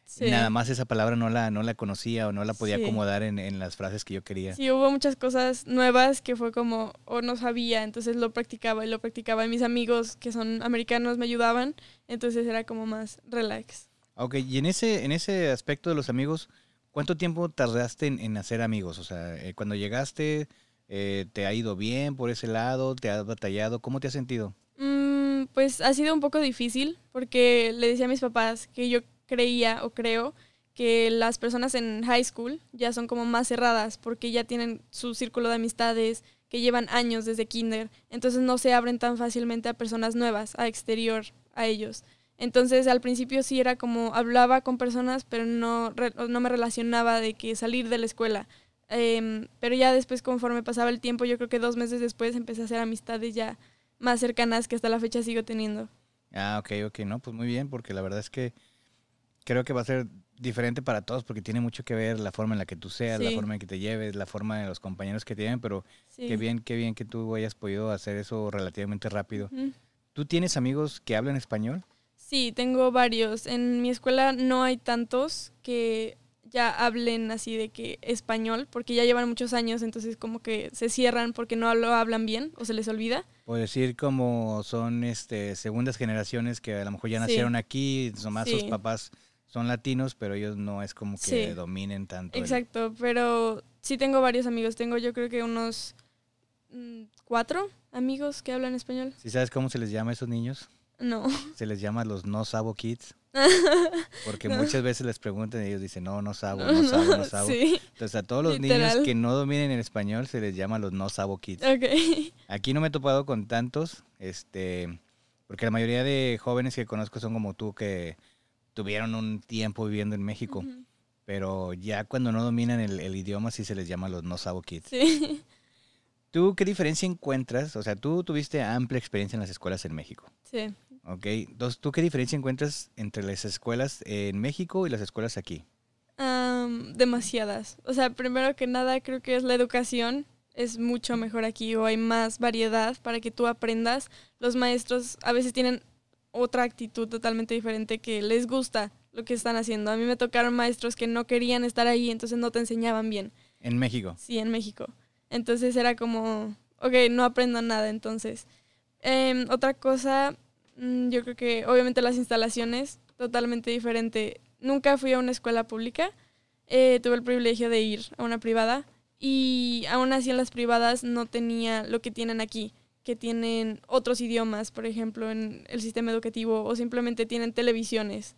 sí. nada más esa palabra no la, no la conocía o no la podía Sí. acomodar en, en las frases que yo quería. Sí, hubo muchas cosas nuevas que fue como, o no sabía, entonces lo practicaba y lo practicaba y mis amigos que son americanos me ayudaban, entonces era como más relax. Ok, y en ese, en ese aspecto de los amigos, ¿cuánto tiempo tardaste en, en hacer amigos? O sea, eh, cuando llegaste, eh, ¿te ha ido bien por ese lado? ¿Te has batallado? ¿Cómo te has sentido? Mm, pues ha sido un poco difícil porque le decía a mis papás que yo creía o creo que las personas en high school ya son como más cerradas porque ya tienen su círculo de amistades que llevan años desde kinder, entonces no se abren tan fácilmente a personas nuevas, a exterior, a ellos. Entonces al principio sí era como hablaba con personas, pero no, no me relacionaba de que salir de la escuela. Em, pero ya después, conforme pasaba el tiempo, yo creo que dos meses después empecé a hacer amistades ya más cercanas que hasta la fecha sigo teniendo. Ah, ok, ok, no, pues muy bien, porque la verdad es que creo que va a ser diferente para todos, porque tiene mucho que ver la forma en la que tú seas, la Sí. forma en que te lleves, la forma de los compañeros que te lleven, pero Sí. qué bien, qué bien que tú hayas podido hacer eso relativamente rápido. Ujú. ¿Tú tienes amigos que hablan español? Sí, tengo varios. En mi escuela no hay tantos que ya hablen así de que español, porque ya llevan muchos años, entonces como que se cierran porque no lo hablan bien o se les olvida. O decir como son este segundas generaciones que a lo mejor ya Sí. nacieron aquí, nomás sus Sí. papás son latinos, pero ellos no es como que Sí. dominen tanto. el- Exacto, pero sí tengo varios amigos. Tengo yo creo que unos mm, cuatro amigos que hablan español. ¿Sí sabes cómo se les llama a esos niños? No. Se les llama los no sabo kids. Porque No. muchas veces les preguntan y ellos dicen, no, no sabo, no sabo, no sabo. Sí, Entonces a todos los niños que no dominen el español se les llama los no sabo kids. ok. Aquí no me he topado con tantos, este, porque la mayoría de jóvenes que conozco son como tú que tuvieron un tiempo viviendo en México, pero ya cuando no dominan el, el idioma sí se les llama los no sabo kids. Sí, ¿Tú qué diferencia encuentras? O sea, tú tuviste amplia experiencia en las escuelas en México, sí. ¿ok? Entonces, ¿tú qué diferencia encuentras entre las escuelas en México y las escuelas aquí? Demasiadas. O sea, primero que nada creo que es la educación. Es mucho mejor aquí o hay más variedad para que tú aprendas. Los maestros a veces tienen otra actitud totalmente diferente que les gusta lo que están haciendo. A mí me tocaron maestros que no querían estar ahí, entonces no te enseñaban bien. En México. Sí, en México. Entonces era como, ok, no aprendo nada entonces. Em, otra cosa, mm, yo creo que obviamente las instalaciones, totalmente diferente. Nunca fui a una escuela pública, eh, tuve el privilegio de ir a una privada y aún así en las privadas no tenía lo que tienen aquí, que tienen otros idiomas, por ejemplo, en el sistema educativo o simplemente tienen televisiones.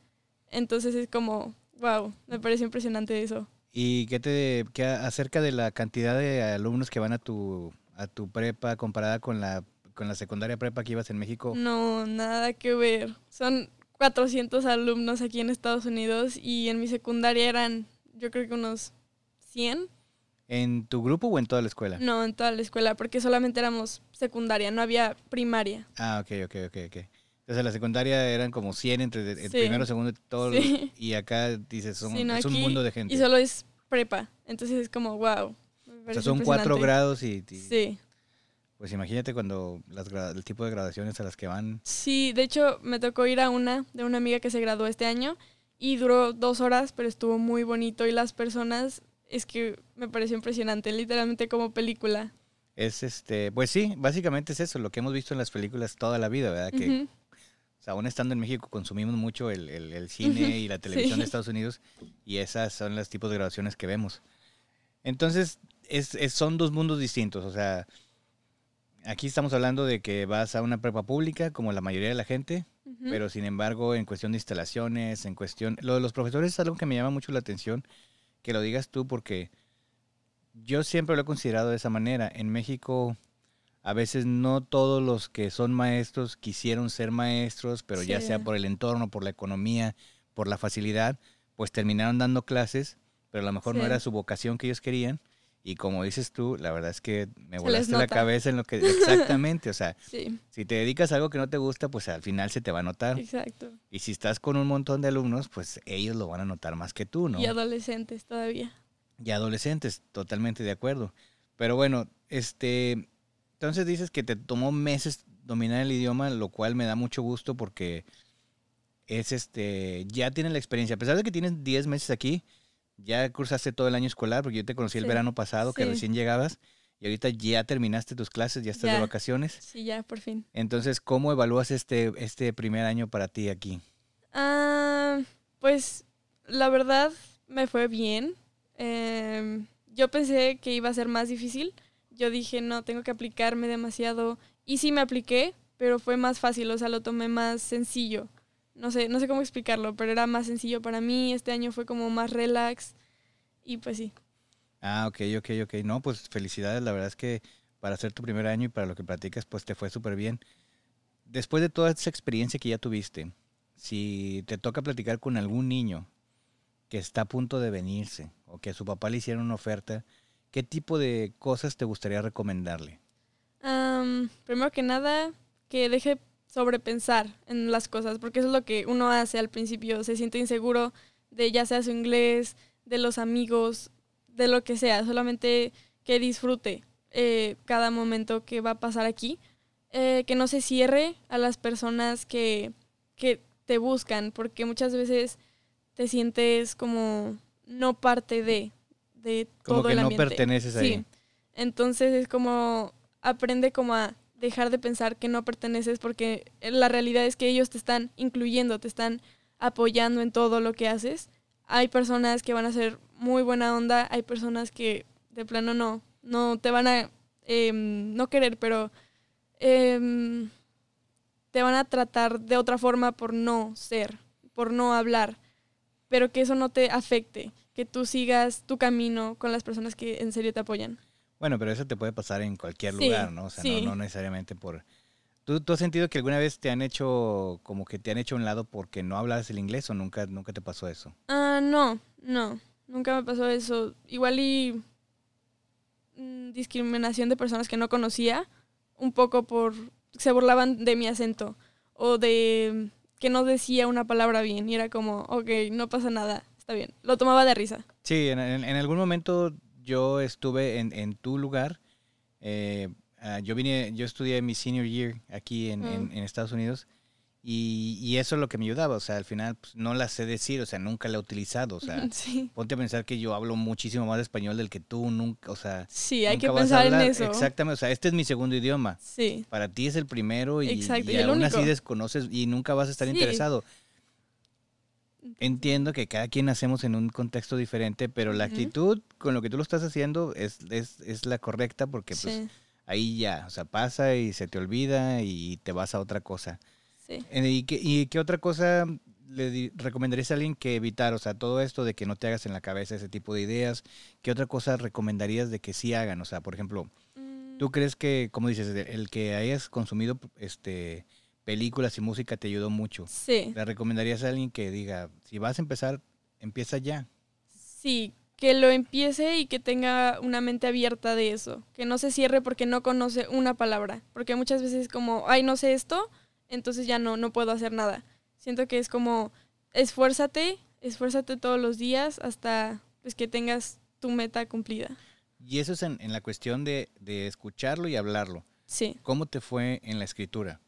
Entonces es como, wow, me parece impresionante eso. ¿Y qué te qué acerca de la cantidad de alumnos que van a tu a tu prepa comparada con la con la secundaria prepa que ibas en México? No, nada que ver. Son 400 alumnos aquí en Estados Unidos y en mi secundaria eran, yo creo que unos 100. ¿En tu grupo o en toda la escuela? No, en toda la escuela, porque solamente éramos secundaria, no había primaria. Ah, ok, ok, ok, ok. Entonces en la secundaria eran como 100 entre el Sí. primero, segundo y todo. Sí. Y acá dices, son, Sí, no, es un mundo de gente. Y solo es prepa. Entonces es como, wow. o sea, son cuatro grados y, y- Sí. pues imagínate cuando las el tipo de graduaciones a las que van. Sí, de hecho me tocó ir a una de una amiga que se graduó este año y duró dos horas, pero estuvo muy bonito y las personas, es que me pareció impresionante, literalmente como película. Es este, pues sí, básicamente es eso, lo que hemos visto en las películas toda la vida, ¿verdad? Que Ujú. O sea, aún estando en México consumimos mucho el, el- el cine y la televisión de. Estados Unidos y esas son los tipos de grabaciones que vemos. Entonces, es, es- son dos mundos distintos. O sea, aquí estamos hablando de que vas a una prepa pública, como la mayoría de la gente, pero sin embargo, en cuestión de instalaciones, en cuestión... Lo de los profesores es algo que me llama mucho la atención, que lo digas tú, porque yo siempre lo he considerado de esa manera. En México, a veces no todos los que son maestros quisieron ser maestros, pero ya sea por el entorno, por la economía, por la facilidad, pues terminaron dando clases, pero a lo mejor no era su vocación que ellos querían. Y como dices tú, la verdad es que me volaste la cabeza en lo que... Exactamente, o sea, Sí, si te dedicas a algo que no te gusta, pues al final se te va a notar. exacto. Y si estás con un montón de alumnos, pues ellos lo van a notar más que tú, ¿no? Y adolescentes todavía. Y adolescentes, totalmente de acuerdo. Pero bueno, este, entonces dices que te tomó meses dominar el idioma, lo cual me da mucho gusto porque es este, ya tienes la experiencia. A pesar de que tienes 10 meses aquí, ya cursaste todo el año escolar, porque yo te conocí el verano pasado, que recién llegabas, y ahorita ya terminaste tus clases, ya estás de vacaciones. Sí, ya, por fin. Entonces, ¿cómo evalúas este, este primer año para ti aquí? Ah, pues la verdad me fue bien. Em, yo pensé que iba a ser más difícil. Yo dije, no, tengo que aplicarme demasiado. Y sí me apliqué, pero fue más fácil, o sea, lo tomé más sencillo. No sé, no sé cómo explicarlo, pero era más sencillo para mí. Este año fue como más relax. Y pues sí. Ah, ok, ok, ok. No, pues felicidades. La verdad es que para hacer tu primer año y para lo que platicas, pues te fue súper bien. Después de toda esa experiencia que ya tuviste, si te toca platicar con algún niño que está a punto de venirse o que a su papá le hicieron una oferta, ¿qué tipo de cosas te gustaría recomendarle? Am, primero que nada, que deje sobrepensar en las cosas, porque eso es lo que uno hace al principio, se siente inseguro de ya sea su inglés, de los amigos, de lo que sea, solamente que disfrute eh, cada momento que va a pasar aquí, eh, que no se cierre a las personas que, que te buscan, porque muchas veces te sientes como no parte de, de Como todo que el no ambiente. perteneces ahí. Sí. Entonces es como aprende como a dejar de pensar que no perteneces porque la realidad es que ellos te están incluyendo, te están apoyando en todo lo que haces. Hay personas que van a ser muy buena onda, hay personas que de plano no, no te van a em, no querer, pero em, te van a tratar de otra forma por no ser. por no hablar, pero que eso no te afecte, que tú sigas tu camino con las personas que en serio te apoyan. Bueno, pero eso te puede pasar en cualquier Sí, lugar, ¿no? O sea, no- sí. no, necesariamente por... ¿Tú, ¿Tú has sentido que alguna vez te han hecho, como que te han hecho a un lado porque no hablas el inglés o nunca, nunca te pasó eso? Ah, no, no, nunca me pasó eso. Igual y mm, discriminación de personas que no conocía, un poco por se burlaban de mi acento o de que no decía una palabra bien y era como, ok, no pasa nada, está bien. Lo tomaba de risa. Sí, en, en- en algún momento yo estuve en, en tu lugar. eh, ah, yo vine, yo estudié mi senior year aquí en, en- Mm. en Estados Unidos y, y eso es lo que me ayudaba. O sea, al final pues, no la sé decir, o sea, nunca la he utilizado. O sea, sí, ponte a pensar que yo hablo muchísimo más español del que tú, nunca, o sea, sí, hay que nunca a pensar en hablar- eso. Exactamente, o sea, este es mi segundo idioma. Sí, Para ti es el primero y, Exacto, y aún así desconoces y nunca vas a estar Sí. interesado. Entiendo que cada quien nacemos en un contexto diferente, pero la actitud con lo que tú lo estás haciendo es, es, es la correcta porque pues ahí ya, o sea, pasa y se te olvida y te vas a otra cosa. sí. Eh, ¿Y qué, y qué otra cosa le recomendarías a alguien que evitar? O sea, todo esto de que no te hagas en la cabeza ese tipo de ideas, ¿qué otra cosa recomendarías de que sí hagan? O sea, por ejemplo, Mm, ¿Tú crees que, como dices, el que hayas consumido este películas y música te ayudó mucho? Sí. ¿Le recomendarías a alguien que diga, si vas a empezar, empieza ya? Sí, que lo empiece y que tenga una mente abierta de eso, que no se cierre porque no conoce una palabra, porque muchas veces es como, ay, no sé esto, entonces ya no, no puedo hacer nada. Siento que es como, esfuérzate, esfuérzate todos los días hasta pues, que tengas tu meta cumplida. Y eso es en, en la cuestión de, de escucharlo y hablarlo. Sí. ¿Cómo te fue en la escritura?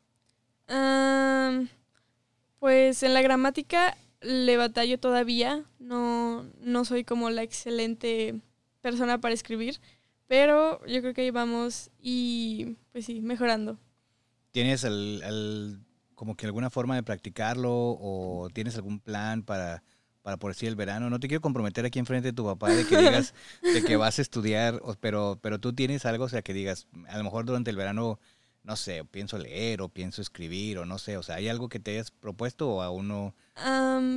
Pues en la gramática le batallo todavía. No, no soy como la excelente persona para escribir. Pero yo creo que ahí vamos y pues sí, mejorando. ¿Tienes el, el- como que alguna forma de practicarlo o tienes algún plan para, para por decir el verano? No te quiero comprometer aquí enfrente de tu papá de que digas de que vas a estudiar, pero, pero tú tienes algo, o sea, que digas, a lo mejor durante el verano, no sé, pienso leer o pienso escribir o no sé, o sea, ¿hay algo que te hayas propuesto o aún no?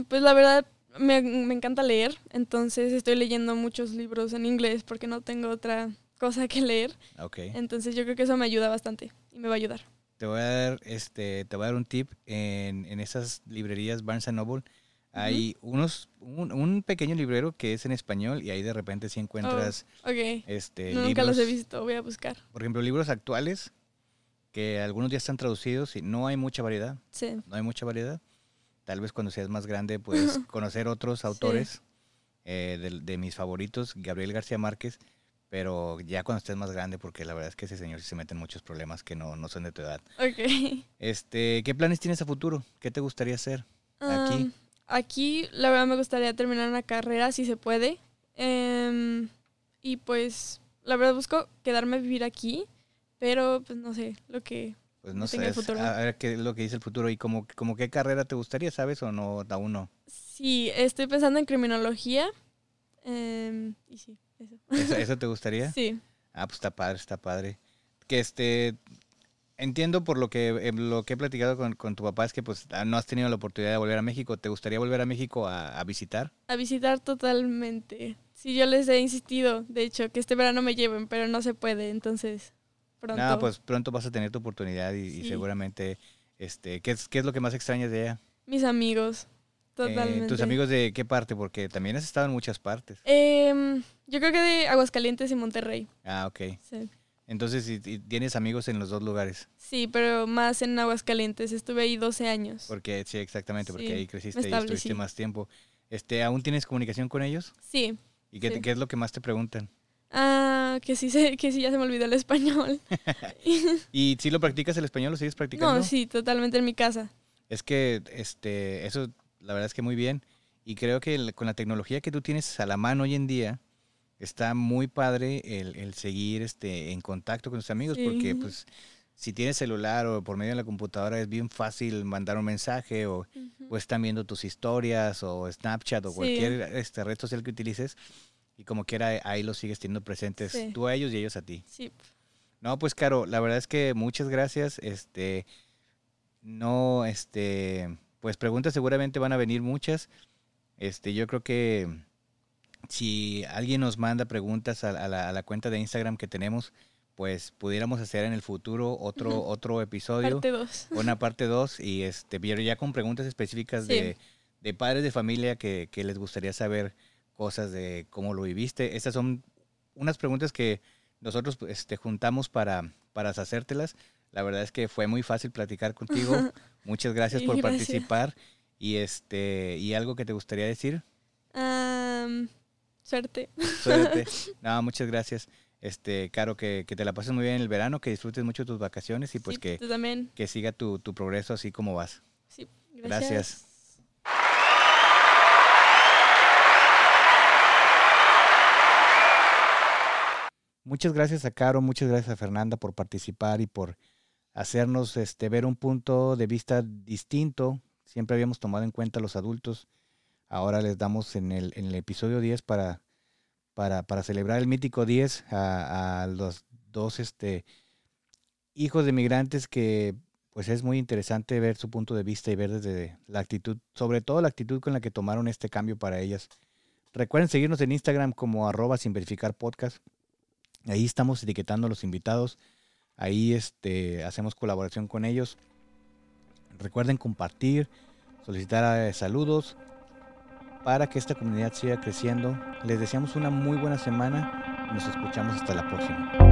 Pues la verdad me, me encanta leer. Entonces estoy leyendo muchos libros en inglés porque no tengo otra cosa que leer. Ok. Entonces yo creo que eso me ayuda bastante y me va a ayudar. Te voy a dar, este, te voy a dar un tip en, en esas librerías Barnes Noble. Hay unos, un, un pequeño librero que es en español y ahí de repente sí encuentras Ok. este, No, nunca los he visto, voy a buscar. por ejemplo, libros actuales que algunos ya están traducidos y no hay mucha variedad, Sí. no hay mucha variedad. Tal vez cuando seas más grande puedes conocer otros autores eh, de, de mis favoritos, Gabriel García Márquez, pero ya cuando estés más grande, porque la verdad es que ese señor sí se mete en muchos problemas que no, no son de tu edad. Ok. Este, ¿qué planes tienes a futuro? ¿Qué te gustaría hacer? Aquí. Aquí, la verdad, me gustaría terminar una carrera, si se puede. Em, y pues, la verdad, busco quedarme a vivir aquí, pero pues no sé, lo que... Pues no sé, a ver qué es lo que dice el futuro y como, como qué carrera te gustaría, ¿sabes? O no, aún no. Sí, estoy pensando en criminología. em, y sí, eso. ¿Eso, eso te gustaría? Sí, Ah, pues está padre, está padre. Que este, entiendo por lo que, eh, lo que he platicado con, con tu papá es que pues ah, no has tenido la oportunidad de volver a México. ¿Te gustaría volver a México a, a visitar? a visitar totalmente. Sí, yo les he insistido, de hecho, que este verano me lleven, pero no se puede, entonces pronto. No, pues pronto vas a tener tu oportunidad y, seguramente, este, ¿qué es, ¿qué es lo que más extrañas de allá? Mis amigos, Eh, totalmente. ¿Tus amigos de qué parte? Porque también has estado en muchas partes. Em, yo creo que de Aguascalientes y Monterrey. Ah, ok. Sí. Entonces, y- y tienes amigos en los dos lugares. Sí, pero más en Aguascalientes. Estuve ahí 12 años. Porque, sí, exactamente, porque Sí, ahí creciste y estuviste más tiempo. Este, ¿Aún tienes comunicación con ellos? Sí. ¿Y qué, Sí. qué es lo que más te preguntan? Ah, que sí, sé, que sí, ya se me olvidó el español. ¿Y si lo practicas el español, lo sigues practicando? no, sí, totalmente en mi casa. Es que este, eso, la verdad es que muy bien. Y creo que con la tecnología que tú tienes a la mano hoy en día, está muy padre el, el seguir este, en contacto con tus amigos, porque Sí. pues si tienes celular o por medio de la computadora es bien fácil mandar un mensaje o, o están viendo tus historias o Snapchat o Sí. cualquier este, red social que utilices y como quiera ahí los sigues teniendo presentes Sí. tú a ellos y ellos a ti. Sí. No, pues Caro, la verdad es que muchas gracias. Este, no, este, pues preguntas seguramente van a venir muchas. Este, yo creo que si alguien nos manda preguntas a, a la, a la cuenta de Instagram que tenemos, pues pudiéramos hacer en el futuro otro, otro episodio. Parte 2. Una parte 2 y este, pero ya con preguntas específicas Sí. de, de padres de familia que, que les gustaría saber cosas de cómo lo viviste. Estas son unas preguntas que nosotros este, juntamos para, para hacértelas. La verdad es que fue muy fácil platicar contigo. Muchas gracias Sí, por gracias. participar. Y este, y algo que te gustaría decir. Am, suerte. Suerte. no, muchas gracias. Este, Caro, que, que te la pases muy bien en el verano, que disfrutes mucho tus vacaciones y pues Sí, que, que siga tu, tu progreso así como vas. Sí, Gracias. gracias. Muchas gracias a Caro, muchas gracias a Fernanda por participar y por hacernos este, ver un punto de vista distinto. Siempre habíamos tomado en cuenta a los adultos. Ahora les damos en el, episodio 10 para, para, celebrar el mítico 10 a, los dos este, hijos de migrantes que pues es muy interesante ver su punto de vista y ver desde la actitud, sobre todo la actitud con la que tomaron este cambio para ellas. Recuerden seguirnos en Instagram como arroba sin verificar. Ahí estamos etiquetando a los invitados. Ahí este, hacemos colaboración con ellos. Recuerden compartir, solicitar eh, saludos para que esta comunidad siga creciendo. Les deseamos una muy buena semana nos escuchamos hasta la próxima.